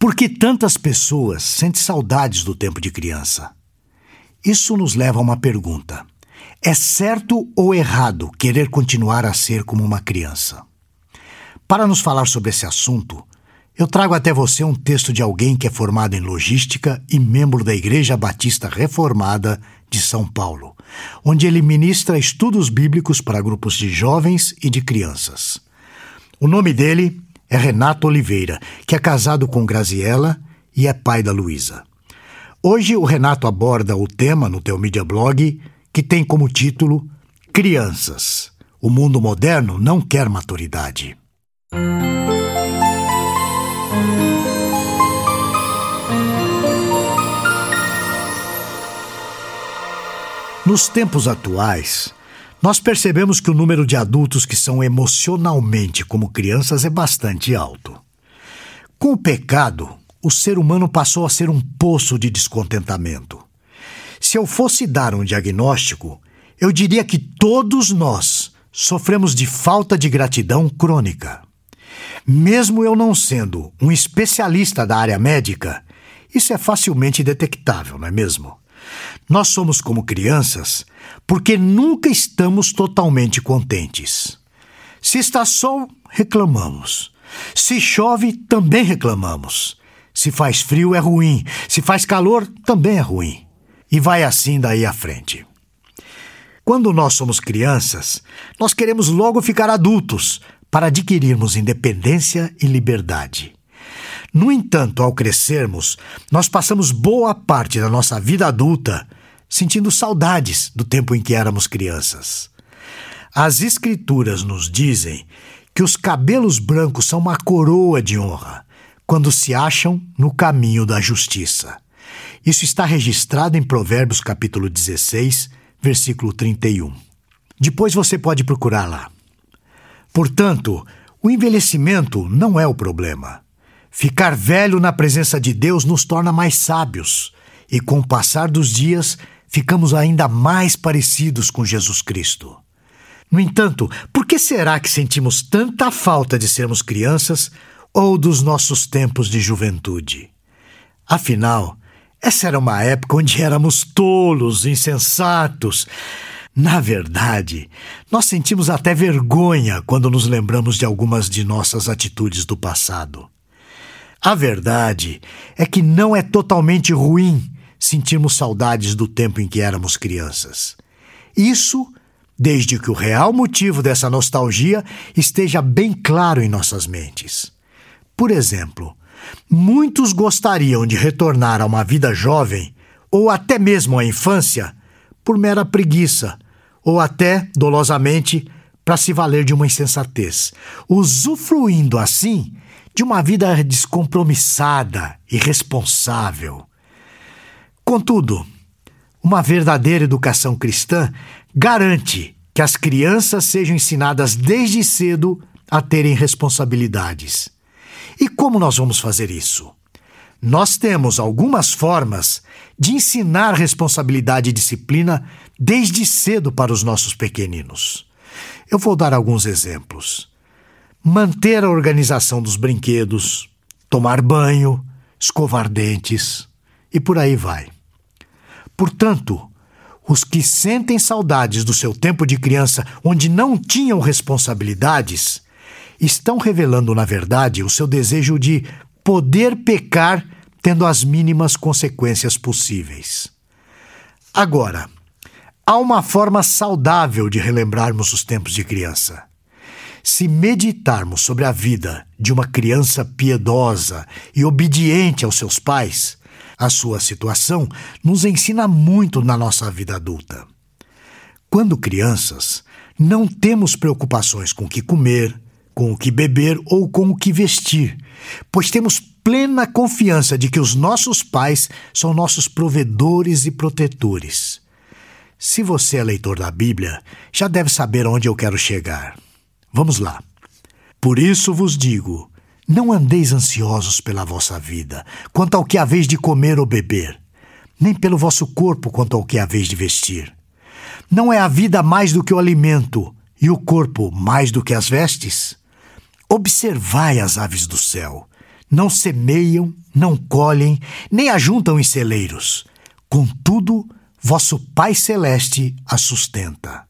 Por que tantas pessoas sentem saudades do tempo de criança? Isso nos leva a uma pergunta: é certo ou errado querer continuar a ser como uma criança? Para nos falar sobre esse assunto, eu trago até você um texto de alguém que é formado em logística e membro da Igreja Batista Reformada de São Paulo, onde ele ministra estudos bíblicos para grupos de jovens e de crianças. O nome dele é Renato Oliveira, que é casado com Graziella e é pai da Luísa. Hoje o Renato aborda o tema no teu Media Blog, que tem como título Crianças. O mundo moderno não quer maturidade. Nos tempos atuais, nós percebemos que o número de adultos que são emocionalmente como crianças é bastante alto. Com o pecado, o ser humano passou a ser um poço de descontentamento. Se eu fosse dar um diagnóstico, eu diria que todos nós sofremos de falta de gratidão crônica. Mesmo eu não sendo um especialista da área médica, isso é facilmente detectável, não é mesmo? Nós somos como crianças porque nunca estamos totalmente contentes. Se está sol, reclamamos. Se chove, também reclamamos. Se faz frio, é ruim. Se faz calor, também é ruim. E vai assim daí à frente. Quando nós somos crianças, nós queremos logo ficar adultos para adquirirmos independência e liberdade. No entanto, ao crescermos, nós passamos boa parte da nossa vida adulta sentindo saudades do tempo em que éramos crianças. As Escrituras nos dizem que os cabelos brancos são uma coroa de honra quando se acham no caminho da justiça. Isso está registrado em Provérbios capítulo 16, versículo 31. Depois você pode procurar lá. Portanto, o envelhecimento não é o problema. Ficar velho na presença de Deus nos torna mais sábios, e com o passar dos dias, ficamos ainda mais parecidos com Jesus Cristo. No entanto, por que será que sentimos tanta falta de sermos crianças ou dos nossos tempos de juventude? Afinal, essa era uma época onde éramos tolos, insensatos. Na verdade, nós sentimos até vergonha quando nos lembramos de algumas de nossas atitudes do passado. A verdade é que não é totalmente ruim sentirmos saudades do tempo em que éramos crianças. Isso desde que o real motivo dessa nostalgia esteja bem claro em nossas mentes. Por exemplo, muitos gostariam de retornar a uma vida jovem ou até mesmo à infância por mera preguiça ou até dolosamente para se valer de uma insensatez, usufruindo assim de uma vida descompromissada e responsável. Contudo, uma verdadeira educação cristã garante que as crianças sejam ensinadas desde cedo a terem responsabilidades. E como nós vamos fazer isso? Nós temos algumas formas de ensinar responsabilidade e disciplina desde cedo para os nossos pequeninos. Eu vou dar alguns exemplos manter a organização dos brinquedos, tomar banho, escovar dentes e por aí vai. Portanto, os que sentem saudades do seu tempo de criança onde não tinham responsabilidades estão revelando, na verdade, o seu desejo de poder pecar tendo as mínimas consequências possíveis. Agora, há uma forma saudável de relembrarmos os tempos de criança. Se meditarmos sobre a vida de uma criança piedosa e obediente aos seus pais, a sua situação nos ensina muito na nossa vida adulta. Quando crianças, não temos preocupações com o que comer, com o que beber ou com o que vestir, pois temos plena confiança de que os nossos pais são nossos provedores e protetores. Se você é leitor da Bíblia, já deve saber onde eu quero chegar. Vamos lá. Por isso vos digo: não andeis ansiosos pela vossa vida, quanto ao que haveis de comer ou beber, nem pelo vosso corpo quanto ao que haveis de vestir. Não é a vida mais do que o alimento, e o corpo mais do que as vestes? Observai as aves do céu. Não semeiam, não colhem, nem ajuntam em celeiros. Contudo, vosso Pai Celeste a sustenta.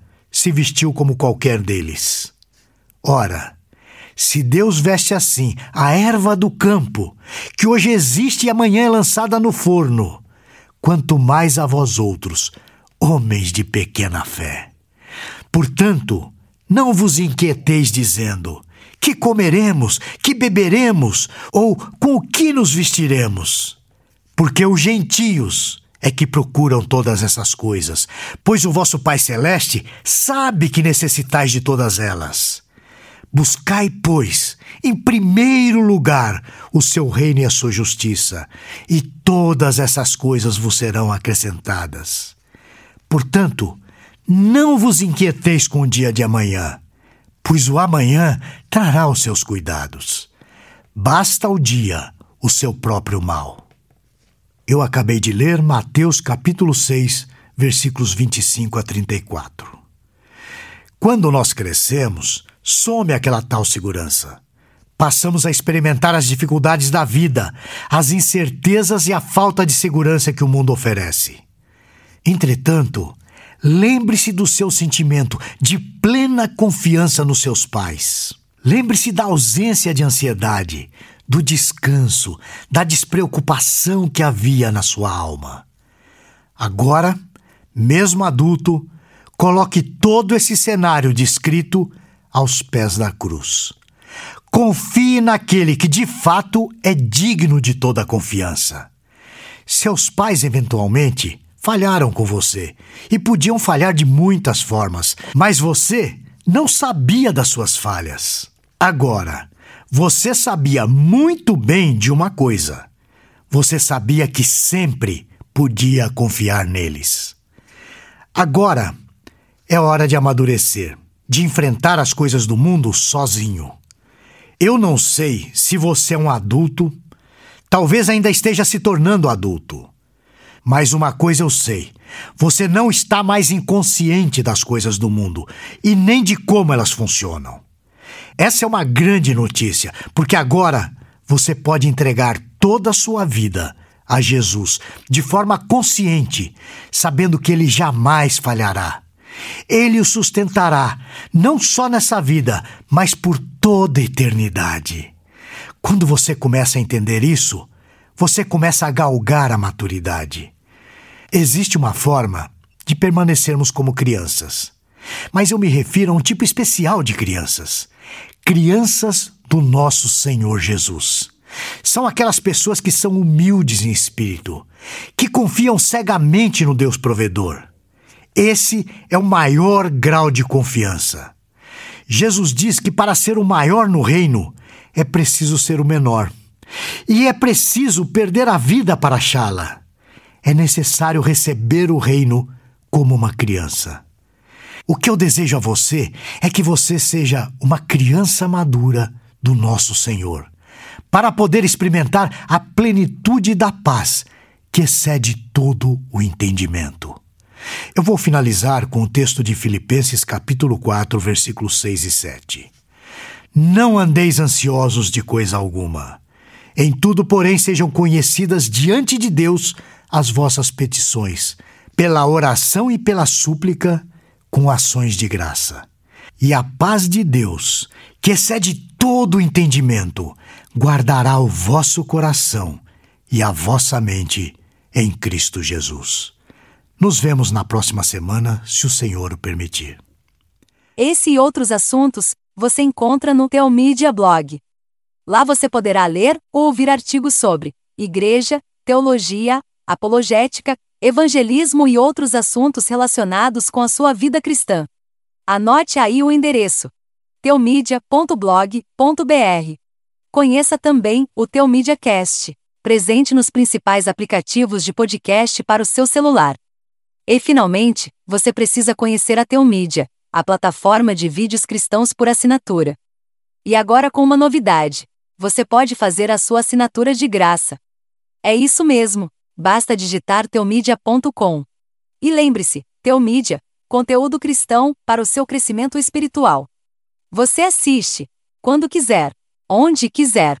se vestiu como qualquer deles. Ora, se Deus veste assim a erva do campo, que hoje existe e amanhã é lançada no forno, quanto mais a vós outros, homens de pequena fé. Portanto, não vos inquieteis dizendo: que comeremos, que beberemos, ou com o que nos vestiremos? Porque os gentios é que procuram todas essas coisas, pois o vosso Pai Celeste sabe que necessitais de todas elas. Buscai, pois, em primeiro lugar o seu reino e a sua justiça, e todas essas coisas vos serão acrescentadas. Portanto, não vos inquieteis com o dia de amanhã, pois o amanhã trará os seus cuidados. Basta o dia o seu próprio mal. Eu acabei de ler Mateus capítulo 6, versículos 25 a 34. Quando nós crescemos, some aquela tal segurança. Passamos a experimentar as dificuldades da vida, as incertezas e a falta de segurança que o mundo oferece. Entretanto, lembre-se do seu sentimento de plena confiança nos seus pais. Lembre-se da ausência de ansiedade, do descanso, da despreocupação que havia na sua alma. Agora, mesmo adulto, coloque todo esse cenário descrito aos pés da cruz. Confie naquele que de fato é digno de toda confiança. Seus pais, eventualmente, falharam com você e podiam falhar de muitas formas, mas você não sabia das suas falhas. Agora, você sabia muito bem de uma coisa: você sabia que sempre podia confiar neles. Agora é hora de amadurecer, de enfrentar as coisas do mundo sozinho. Eu não sei se você é um adulto, talvez ainda esteja se tornando adulto. Mas uma coisa eu sei: você não está mais inconsciente das coisas do mundo e nem de como elas funcionam. Essa é uma grande notícia, porque agora você pode entregar toda a sua vida a Jesus de forma consciente, sabendo que ele jamais falhará. Ele o sustentará, não só nessa vida, mas por toda a eternidade. Quando você começa a entender isso, você começa a galgar a maturidade. Existe uma forma de permanecermos como crianças, mas eu me refiro a um tipo especial de crianças crianças do nosso Senhor Jesus. São aquelas pessoas que são humildes em espírito, que confiam cegamente no Deus provedor. Esse é o maior grau de confiança. Jesus diz que para ser o maior no reino é preciso ser o menor. E é preciso perder a vida para achá-la. É necessário receber o reino como uma criança. O que eu desejo a você é que você seja uma criança madura do nosso Senhor, para poder experimentar a plenitude da paz que excede todo o entendimento. Eu vou finalizar com o texto de Filipenses capítulo 4, versículos 6 e 7. Não andeis ansiosos de coisa alguma. Em tudo, porém, sejam conhecidas diante de Deus as vossas petições, pela oração e pela súplica, com ações de graça. E a paz de Deus, que excede todo o entendimento, guardará o vosso coração e a vossa mente em Cristo Jesus. Nos vemos na próxima semana, se o Senhor o permitir. Esse e outros assuntos você encontra no Teomídia Blog. Lá você poderá ler ou ouvir artigos sobre igreja, teologia, apologética, evangelismo e outros assuntos relacionados com a sua vida cristã. Anote aí o endereço: teomídia.blog.br. Conheça também o Teomídia Cast presente nos principais aplicativos de podcast para o seu celular. E finalmente, você precisa conhecer a Teomídia, a plataforma de vídeos cristãos por assinatura. E agora com uma novidade: você pode fazer a sua assinatura de graça. É isso mesmo, basta digitar teomídia.com. E lembre-se, Teomídia, conteúdo cristão para o seu crescimento espiritual. Você assiste, quando quiser, onde quiser